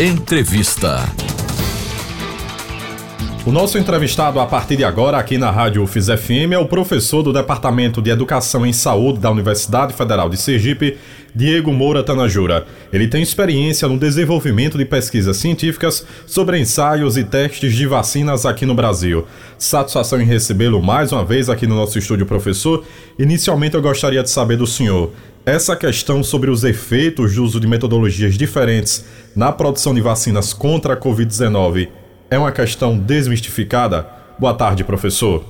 Entrevista. O nosso entrevistado a partir de agora aqui na Rádio UFIS FM é o professor do Departamento de Educação em Saúde da Universidade Federal de Sergipe, Diego Moura Tanajura. Ele tem experiência no desenvolvimento de pesquisas científicas sobre ensaios e testes de vacinas aqui no Brasil. Satisfação em recebê-lo mais uma vez aqui no nosso estúdio, professor. Inicialmente eu gostaria de saber do senhor essa questão sobre os efeitos do uso de metodologias diferentes na produção de vacinas contra a Covid-19 é uma questão desmistificada? Boa tarde, professor.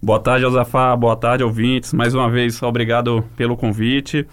Boa tarde, Josafá. Boa tarde, ouvintes. Mais uma vez, obrigado pelo convite.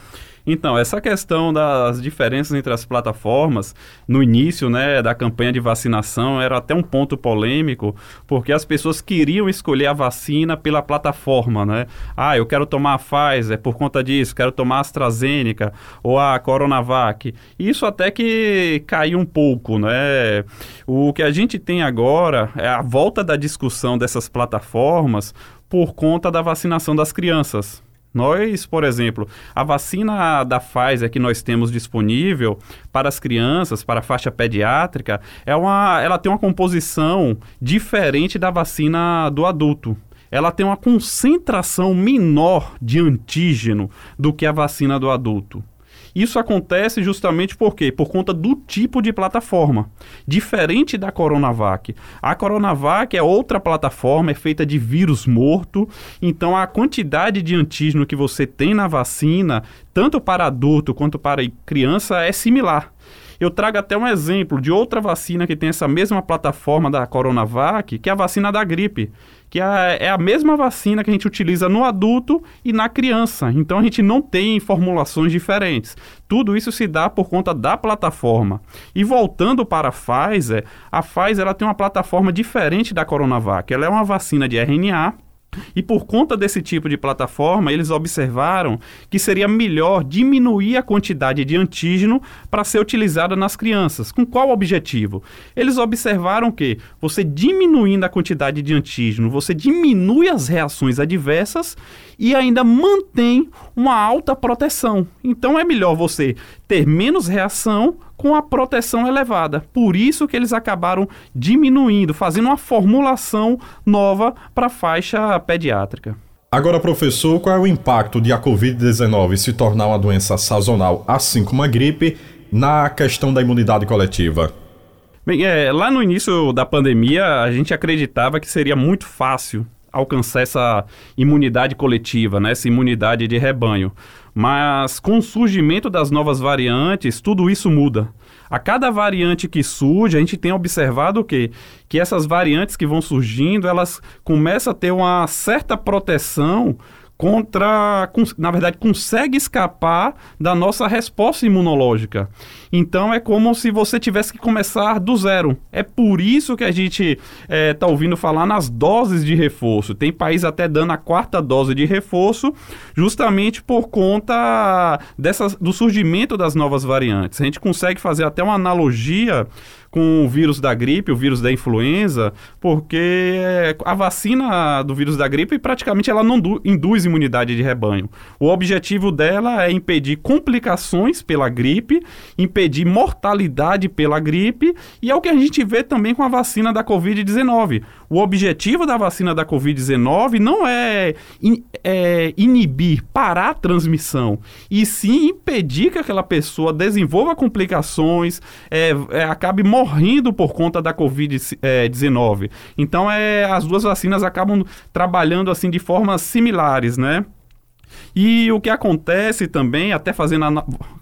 Então, essa questão das diferenças entre as plataformas, no início né, da campanha de vacinação, era até um ponto polêmico, porque as pessoas queriam escolher a vacina pela plataforma, né? Ah, eu quero tomar a Pfizer por conta disso, quero tomar a AstraZeneca ou a Coronavac. Isso até que caiu um pouco, né? O que a gente tem agora é a volta da discussão dessas plataformas por conta da vacinação das crianças. Nós, por exemplo, a vacina da Pfizer que nós temos disponível para as crianças, para a faixa pediátrica, é uma, ela tem uma composição diferente da vacina do adulto ela tem uma concentração menor de antígeno do que a vacina do adulto. Isso acontece justamente por quê? Por conta do tipo de plataforma. Diferente da Coronavac. A Coronavac é outra plataforma, é feita de vírus morto, então a quantidade de antígeno que você tem na vacina, tanto para adulto quanto para criança, é similar. Eu trago até um exemplo de outra vacina que tem essa mesma plataforma da Coronavac, que é a vacina da gripe que é a mesma vacina que a gente utiliza no adulto e na criança. Então a gente não tem formulações diferentes. Tudo isso se dá por conta da plataforma. E voltando para a Pfizer, a Pfizer ela tem uma plataforma diferente da Coronavac. Ela é uma vacina de RNA e por conta desse tipo de plataforma, eles observaram que seria melhor diminuir a quantidade de antígeno para ser utilizada nas crianças. Com qual objetivo? Eles observaram que você diminuindo a quantidade de antígeno, você diminui as reações adversas e ainda mantém uma alta proteção. Então é melhor você ter menos reação com a proteção elevada. Por isso que eles acabaram diminuindo, fazendo uma formulação nova para a faixa pediátrica. Agora, professor, qual é o impacto de a Covid-19 se tornar uma doença sazonal, assim como a gripe, na questão da imunidade coletiva? Bem, é, lá no início da pandemia, a gente acreditava que seria muito fácil alcançar essa imunidade coletiva, né, essa imunidade de rebanho. Mas com o surgimento das novas variantes, tudo isso muda. A cada variante que surge, a gente tem observado o quê? Que essas variantes que vão surgindo, elas começam a ter uma certa proteção contra, na verdade, consegue escapar da nossa resposta imunológica. Então é como se você tivesse que começar do zero. É por isso que a gente está é, tá ouvindo falar nas doses de reforço. Tem país até dando a quarta dose de reforço, justamente por conta dessas, do surgimento das novas variantes. A gente consegue fazer até uma analogia com o vírus da gripe, o vírus da influenza, porque a vacina do vírus da gripe praticamente ela não induz imunidade de rebanho. O objetivo dela é impedir complicações pela gripe, impedir mortalidade pela gripe, e é o que a gente vê também com a vacina da Covid-19. O objetivo da vacina da Covid-19 não é, in, é, inibir, parar a transmissão, e sim impedir que aquela pessoa desenvolva complicações, é, é, acabe morrendo morrendo por conta da Covid-19. Então, é, as duas vacinas acabam trabalhando assim de formas similares, né? E o que acontece também, até fazendo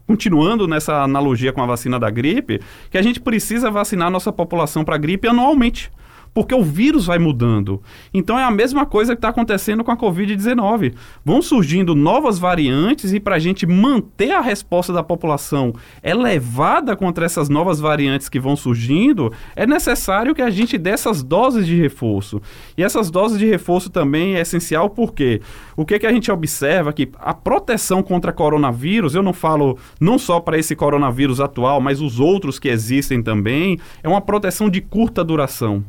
continuando nessa analogia com a vacina da gripe, que a gente precisa vacinar a nossa população para gripe anualmente porque o vírus vai mudando. Então é a mesma coisa que está acontecendo com a Covid-19. Vão surgindo novas variantes e para a gente manter a resposta da população elevada contra essas novas variantes que vão surgindo, é necessário que a gente dê essas doses de reforço. E essas doses de reforço também é essencial porque o que, que a gente observa que a proteção contra coronavírus, eu não falo não só para esse coronavírus atual, mas os outros que existem também, é uma proteção de curta duração.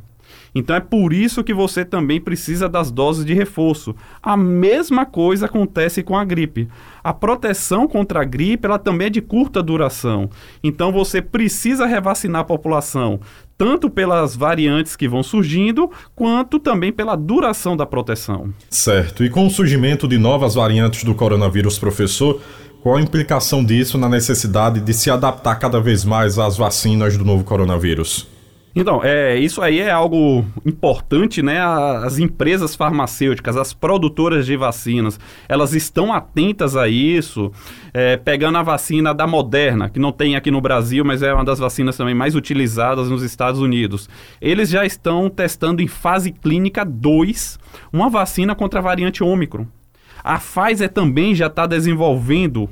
Então é por isso que você também precisa das doses de reforço. A mesma coisa acontece com a gripe. A proteção contra a gripe ela também é de curta duração. Então você precisa revacinar a população, tanto pelas variantes que vão surgindo, quanto também pela duração da proteção. Certo. E com o surgimento de novas variantes do coronavírus, professor, qual a implicação disso na necessidade de se adaptar cada vez mais às vacinas do novo coronavírus? Então, é, isso aí é algo importante, né? As empresas farmacêuticas, as produtoras de vacinas, elas estão atentas a isso, é, pegando a vacina da Moderna, que não tem aqui no Brasil, mas é uma das vacinas também mais utilizadas nos Estados Unidos. Eles já estão testando em fase clínica 2 uma vacina contra a variante Ômicron. A Pfizer também já está desenvolvendo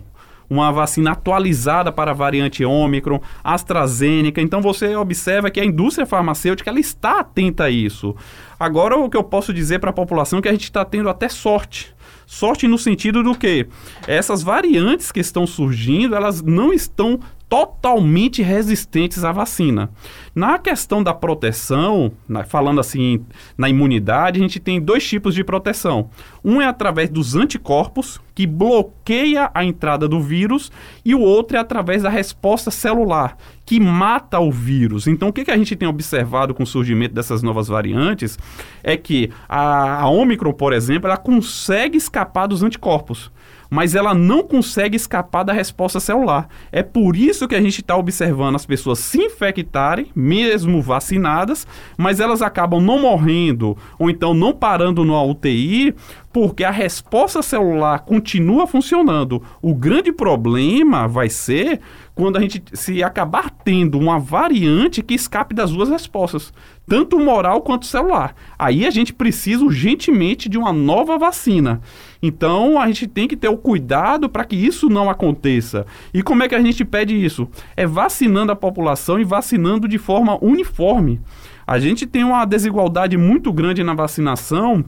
uma vacina atualizada para a variante Ômicron, AstraZeneca. Então você observa que a indústria farmacêutica ela está atenta a isso. Agora o que eu posso dizer para a população é que a gente está tendo até sorte. Sorte no sentido do que essas variantes que estão surgindo, elas não estão totalmente resistentes à vacina. Na questão da proteção, na, falando assim na imunidade, a gente tem dois tipos de proteção. Um é através dos anticorpos, que bloqueia a entrada do vírus, e o outro é através da resposta celular, que mata o vírus. Então, o que, que a gente tem observado com o surgimento dessas novas variantes é que a, a Omicron, por exemplo, ela consegue escapar dos anticorpos mas ela não consegue escapar da resposta celular. É por isso que a gente está observando as pessoas se infectarem, mesmo vacinadas, mas elas acabam não morrendo ou então não parando no UTI, porque a resposta celular continua funcionando. O grande problema vai ser quando a gente se acabar tendo uma variante que escape das duas respostas, tanto moral quanto celular. Aí a gente precisa urgentemente de uma nova vacina. Então a gente tem que ter o cuidado para que isso não aconteça. E como é que a gente pede isso? É vacinando a população e vacinando de forma uniforme. A gente tem uma desigualdade muito grande na vacinação.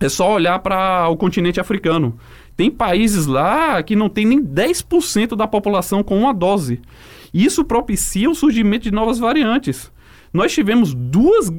É só olhar para o continente africano. Tem países lá que não tem nem 10% da população com uma dose. Isso propicia o surgimento de novas variantes. Nós tivemos duas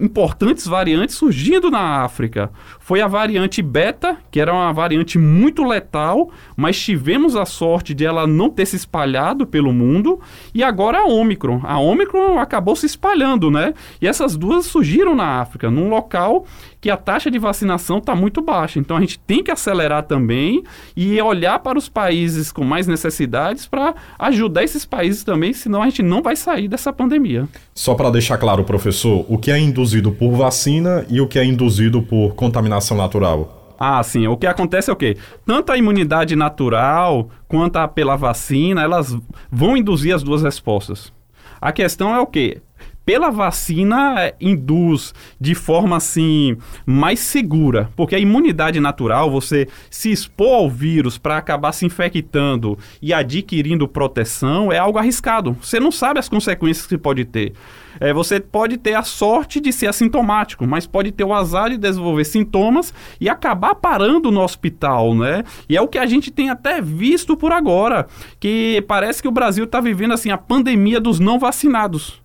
importantes variantes surgindo na África. Foi a variante beta, que era uma variante muito letal, mas tivemos a sorte de ela não ter se espalhado pelo mundo, e agora a Omicron. A Omicron acabou se espalhando, né? E essas duas surgiram na África, num local que a taxa de vacinação está muito baixa. Então a gente tem que acelerar também e olhar para os países com mais necessidades para ajudar esses países também, senão a gente não vai sair dessa pandemia. Só para deixar claro, professor, o que é induzido por vacina e o que é induzido por contaminação natural? Ah, sim. O que acontece é o quê? Tanto a imunidade natural quanto a pela vacina, elas vão induzir as duas respostas. A questão é o quê? Pela vacina induz de forma assim mais segura, porque a imunidade natural, você se expor ao vírus para acabar se infectando e adquirindo proteção é algo arriscado. Você não sabe as consequências que pode ter. É, você pode ter a sorte de ser assintomático, mas pode ter o azar de desenvolver sintomas e acabar parando no hospital, né? E é o que a gente tem até visto por agora, que parece que o Brasil está vivendo assim a pandemia dos não vacinados.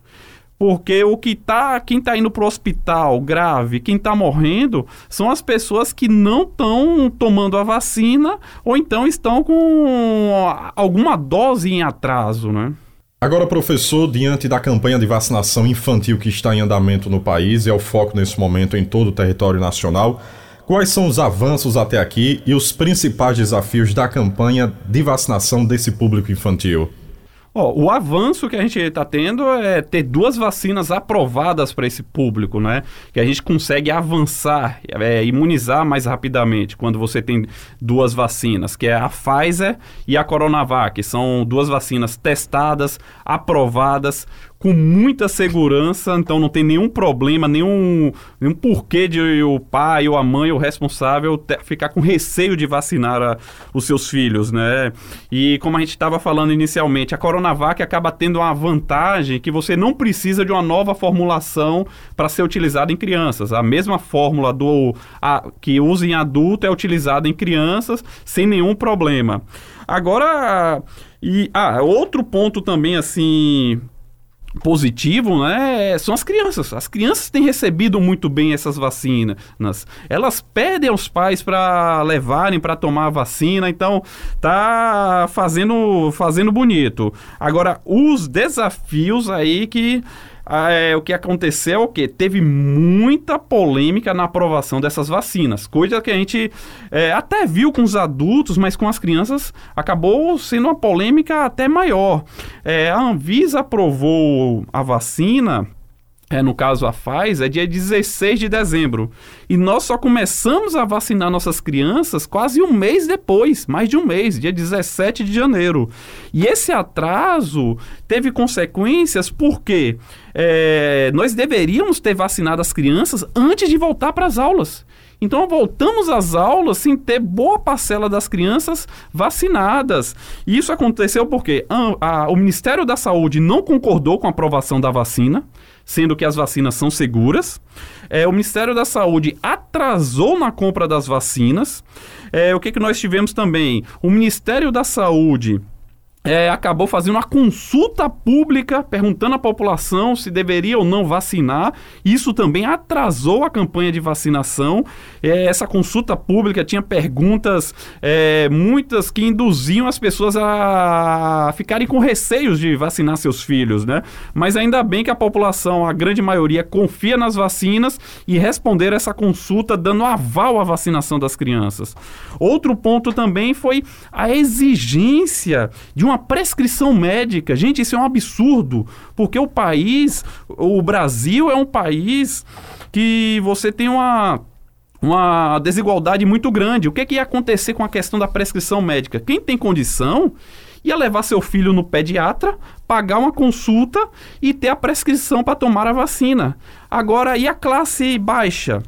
Porque o que tá, quem está indo para o hospital grave, quem está morrendo, são as pessoas que não estão tomando a vacina ou então estão com alguma dose em atraso, né? Agora, professor, diante da campanha de vacinação infantil que está em andamento no país e é o foco nesse momento em todo o território nacional, quais são os avanços até aqui e os principais desafios da campanha de vacinação desse público infantil? Oh, o avanço que a gente está tendo é ter duas vacinas aprovadas para esse público, né? Que a gente consegue avançar, é, imunizar mais rapidamente quando você tem duas vacinas, que é a Pfizer e a Coronavac. São duas vacinas testadas, aprovadas, com muita segurança, então não tem nenhum problema, nenhum, nenhum porquê de o pai ou a mãe o responsável ter, ficar com receio de vacinar a, os seus filhos, né? E como a gente estava falando inicialmente, a Coronavac acaba tendo uma vantagem que você não precisa de uma nova formulação para ser utilizada em crianças. A mesma fórmula do a, que usa em adulto é utilizada em crianças sem nenhum problema. Agora, e ah, outro ponto também assim positivo, né, são as crianças. As crianças têm recebido muito bem essas vacinas. Elas pedem aos pais para levarem para tomar a vacina, então tá fazendo fazendo bonito. Agora, os desafios aí que é, o que aconteceu é o que? Teve muita polêmica na aprovação dessas vacinas, coisa que a gente é, até viu com os adultos, mas com as crianças acabou sendo uma polêmica até maior. É, a Anvisa aprovou a vacina é, no caso a Pfizer, é dia 16 de dezembro. E nós só começamos a vacinar nossas crianças quase um mês depois, mais de um mês, dia 17 de janeiro. E esse atraso teve consequências porque é, nós deveríamos ter vacinado as crianças antes de voltar para as aulas. Então voltamos às aulas sem ter boa parcela das crianças vacinadas. E isso aconteceu porque a, a, o Ministério da Saúde não concordou com a aprovação da vacina sendo que as vacinas são seguras. É, o Ministério da Saúde atrasou na compra das vacinas. É, o que, que nós tivemos também? O Ministério da Saúde é, acabou fazendo uma consulta pública perguntando à população se deveria ou não vacinar. Isso também atrasou a campanha de vacinação. É, essa consulta pública tinha perguntas, é, muitas que induziam as pessoas a ficarem com receios de vacinar seus filhos, né? Mas ainda bem que a população, a grande maioria, confia nas vacinas e responderam essa consulta dando aval à vacinação das crianças. Outro ponto também foi a exigência de uma uma prescrição médica. Gente, isso é um absurdo, porque o país, o Brasil é um país que você tem uma uma desigualdade muito grande. O que, é que ia acontecer com a questão da prescrição médica? Quem tem condição ia levar seu filho no pediatra, pagar uma consulta e ter a prescrição para tomar a vacina. Agora, e a classe baixa?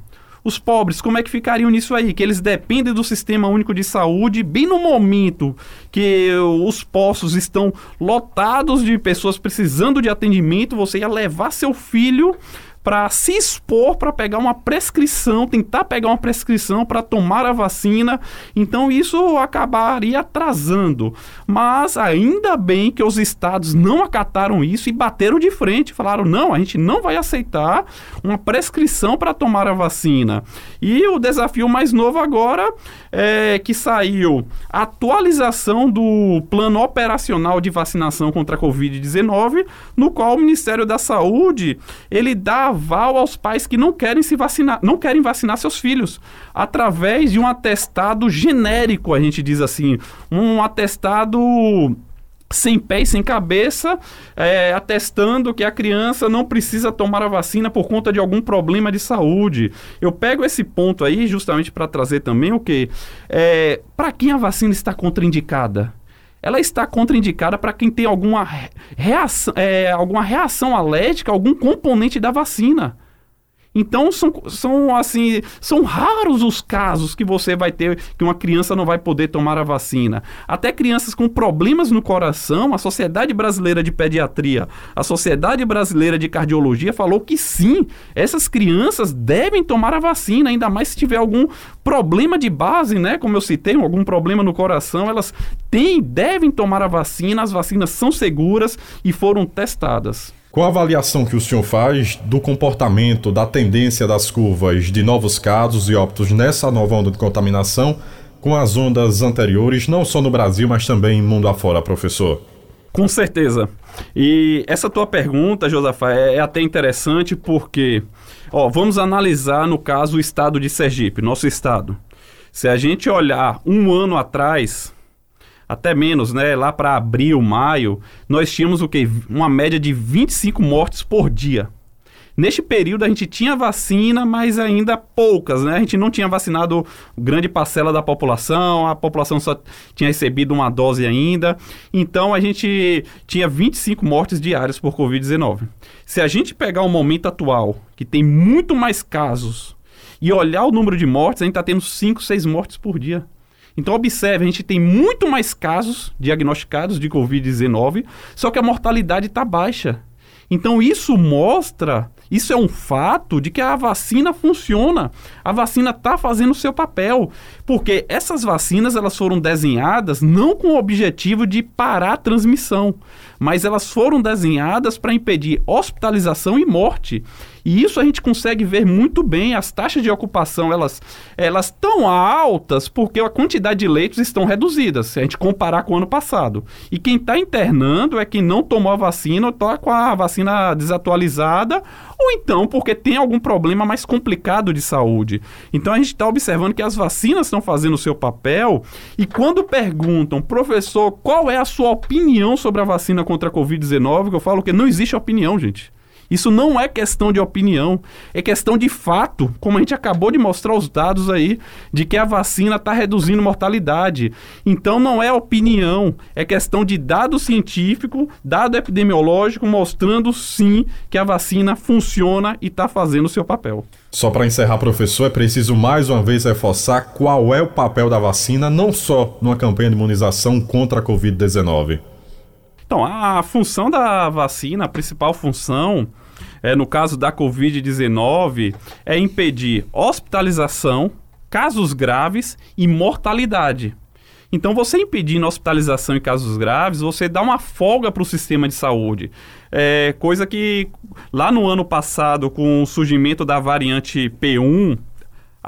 Os pobres, como é que ficariam nisso aí? Que eles dependem do sistema único de saúde, bem no momento que os postos estão lotados de pessoas precisando de atendimento, você ia levar seu filho para se expor para pegar uma prescrição, tentar pegar uma prescrição para tomar a vacina. Então isso acabaria atrasando. Mas ainda bem que os estados não acataram isso e bateram de frente, falaram: "Não, a gente não vai aceitar uma prescrição para tomar a vacina". E o desafio mais novo agora é que saiu a atualização do plano operacional de vacinação contra a COVID-19, no qual o Ministério da Saúde, ele dá aval aos pais que não querem se vacinar, não querem vacinar seus filhos, através de um atestado genérico, a gente diz assim, um atestado sem pé e sem cabeça, é, atestando que a criança não precisa tomar a vacina por conta de algum problema de saúde. Eu pego esse ponto aí justamente para trazer também o que? É, para quem a vacina está contraindicada? Ela está contraindicada para quem tem alguma reação, é, alguma reação alérgica algum componente da vacina. Então são, são assim, são raros os casos que você vai ter que uma criança não vai poder tomar a vacina. Até crianças com problemas no coração, a Sociedade Brasileira de Pediatria, a Sociedade Brasileira de Cardiologia falou que sim, essas crianças devem tomar a vacina, ainda mais se tiver algum problema de base, né? Como eu citei, algum problema no coração, elas têm, devem tomar a vacina, as vacinas são seguras e foram testadas. Qual a avaliação que o senhor faz do comportamento, da tendência das curvas de novos casos e óbitos nessa nova onda de contaminação com as ondas anteriores, não só no Brasil, mas também mundo afora, professor? Com certeza. E essa tua pergunta, Josafá, é, é até interessante porque, ó, vamos analisar no caso o estado de Sergipe, nosso estado. Se a gente olhar um ano atrás, até menos, né? Lá para abril, maio, nós tínhamos o quê? Uma média de 25 mortes por dia. Neste período a gente tinha vacina, mas ainda poucas, né? A gente não tinha vacinado grande parcela da população, a população só tinha recebido uma dose ainda. Então a gente tinha 25 mortes diárias por Covid-19. Se a gente pegar o momento atual, que tem muito mais casos, e olhar o número de mortes, a gente está tendo 5, 6 mortes por dia. Então, observe, a gente tem muito mais casos diagnosticados de Covid-19, só que a mortalidade está baixa. Então, isso mostra, isso é um fato de que a vacina funciona. A vacina está fazendo o seu papel. Porque essas vacinas elas foram desenhadas não com o objetivo de parar a transmissão, mas elas foram desenhadas para impedir hospitalização e morte. E isso a gente consegue ver muito bem. As taxas de ocupação elas elas estão altas porque a quantidade de leitos estão reduzidas, se a gente comparar com o ano passado. E quem está internando é quem não tomou a vacina ou está com a vacina desatualizada ou então porque tem algum problema mais complicado de saúde. Então a gente está observando que as vacinas estão fazendo o seu papel e quando perguntam, professor, qual é a sua opinião sobre a vacina contra a Covid-19, eu falo que não existe opinião, gente. Isso não é questão de opinião, é questão de fato, como a gente acabou de mostrar os dados aí, de que a vacina está reduzindo mortalidade. Então não é opinião, é questão de dado científico, dado epidemiológico, mostrando sim que a vacina funciona e está fazendo o seu papel. Só para encerrar, professor, é preciso mais uma vez reforçar qual é o papel da vacina, não só numa campanha de imunização contra a Covid-19. Então, a função da vacina, a principal função, é, no caso da Covid-19, é impedir hospitalização, casos graves e mortalidade. Então, você impedindo hospitalização em casos graves, você dá uma folga para o sistema de saúde. É, coisa que lá no ano passado, com o surgimento da variante P1,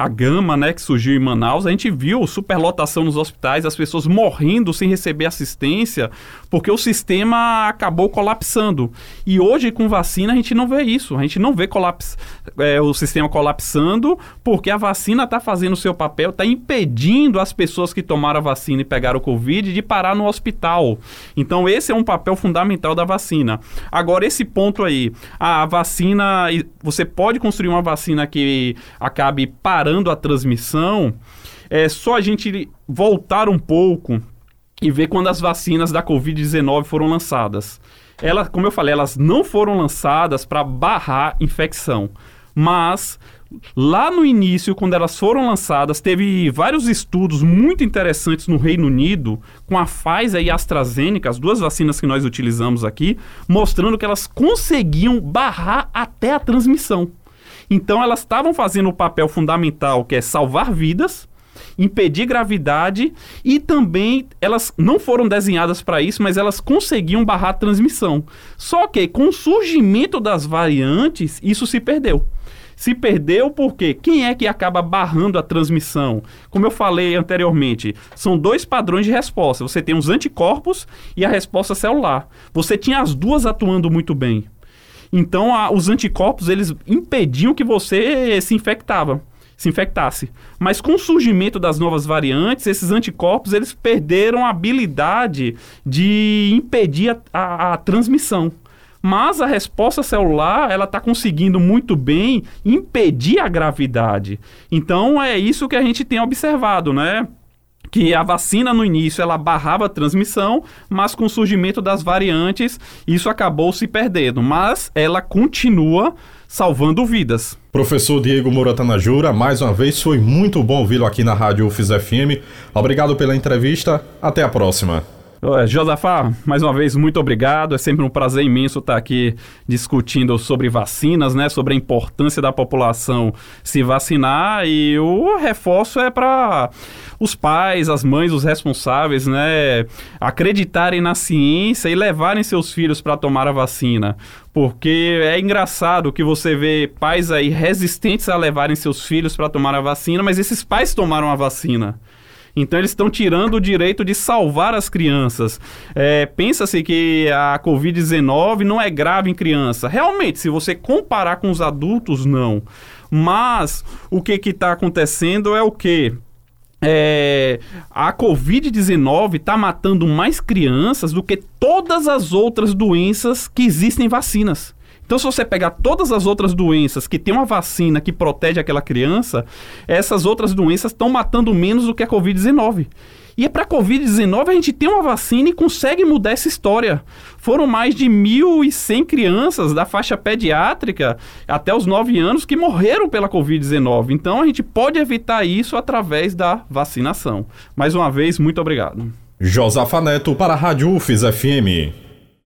a gama, né, que surgiu em Manaus, a gente viu superlotação nos hospitais, as pessoas morrendo sem receber assistência, porque o sistema acabou colapsando. E hoje, com vacina, a gente não vê isso. A gente não vê colaps é, o sistema colapsando, porque a vacina está fazendo o seu papel, está impedindo as pessoas que tomaram a vacina e pegaram o Covid de parar no hospital. Então, esse é um papel fundamental da vacina. Agora, esse ponto aí, a vacina, você pode construir uma vacina que acabe parando a transmissão, é só a gente voltar um pouco e ver quando as vacinas da Covid-19 foram lançadas. Elas, como eu falei, elas não foram lançadas para barrar infecção, mas lá no início, quando elas foram lançadas, teve vários estudos muito interessantes no Reino Unido com a Pfizer e a AstraZeneca, as duas vacinas que nós utilizamos aqui, mostrando que elas conseguiam barrar até a transmissão. Então elas estavam fazendo o papel fundamental que é salvar vidas, impedir gravidade e também elas não foram desenhadas para isso, mas elas conseguiam barrar a transmissão. Só que com o surgimento das variantes, isso se perdeu. Se perdeu porque quem é que acaba barrando a transmissão? Como eu falei anteriormente, são dois padrões de resposta. Você tem os anticorpos e a resposta celular. Você tinha as duas atuando muito bem. Então, a, os anticorpos, eles impediam que você se infectava se infectasse. Mas com o surgimento das novas variantes, esses anticorpos eles perderam a habilidade de impedir a, a, a transmissão. Mas a resposta celular ela está conseguindo muito bem impedir a gravidade. Então é isso que a gente tem observado, né? Que a vacina no início ela barrava a transmissão, mas com o surgimento das variantes isso acabou se perdendo, mas ela continua salvando vidas. Professor Diego Muratanajura, mais uma vez foi muito bom ouvi-lo aqui na Rádio UFIS FM. Obrigado pela entrevista. Até a próxima. Josafá, mais uma vez, muito obrigado. É sempre um prazer imenso estar aqui discutindo sobre vacinas, né? Sobre a importância da população se vacinar. E o reforço é para os pais, as mães, os responsáveis, né? Acreditarem na ciência e levarem seus filhos para tomar a vacina. Porque é engraçado que você vê pais aí resistentes a levarem seus filhos para tomar a vacina, mas esses pais tomaram a vacina. Então eles estão tirando o direito de salvar as crianças. É, Pensa-se que a Covid-19 não é grave em criança. Realmente, se você comparar com os adultos, não. Mas o que está acontecendo é o quê? É, a Covid-19 está matando mais crianças do que todas as outras doenças que existem em vacinas. Então, se você pegar todas as outras doenças que tem uma vacina que protege aquela criança, essas outras doenças estão matando menos do que a Covid-19. E é para a Covid-19 a gente tem uma vacina e consegue mudar essa história. Foram mais de 1.100 crianças da faixa pediátrica até os 9 anos que morreram pela Covid-19. Então a gente pode evitar isso através da vacinação. Mais uma vez, muito obrigado. Josafa Neto para a Rádio UFES FM.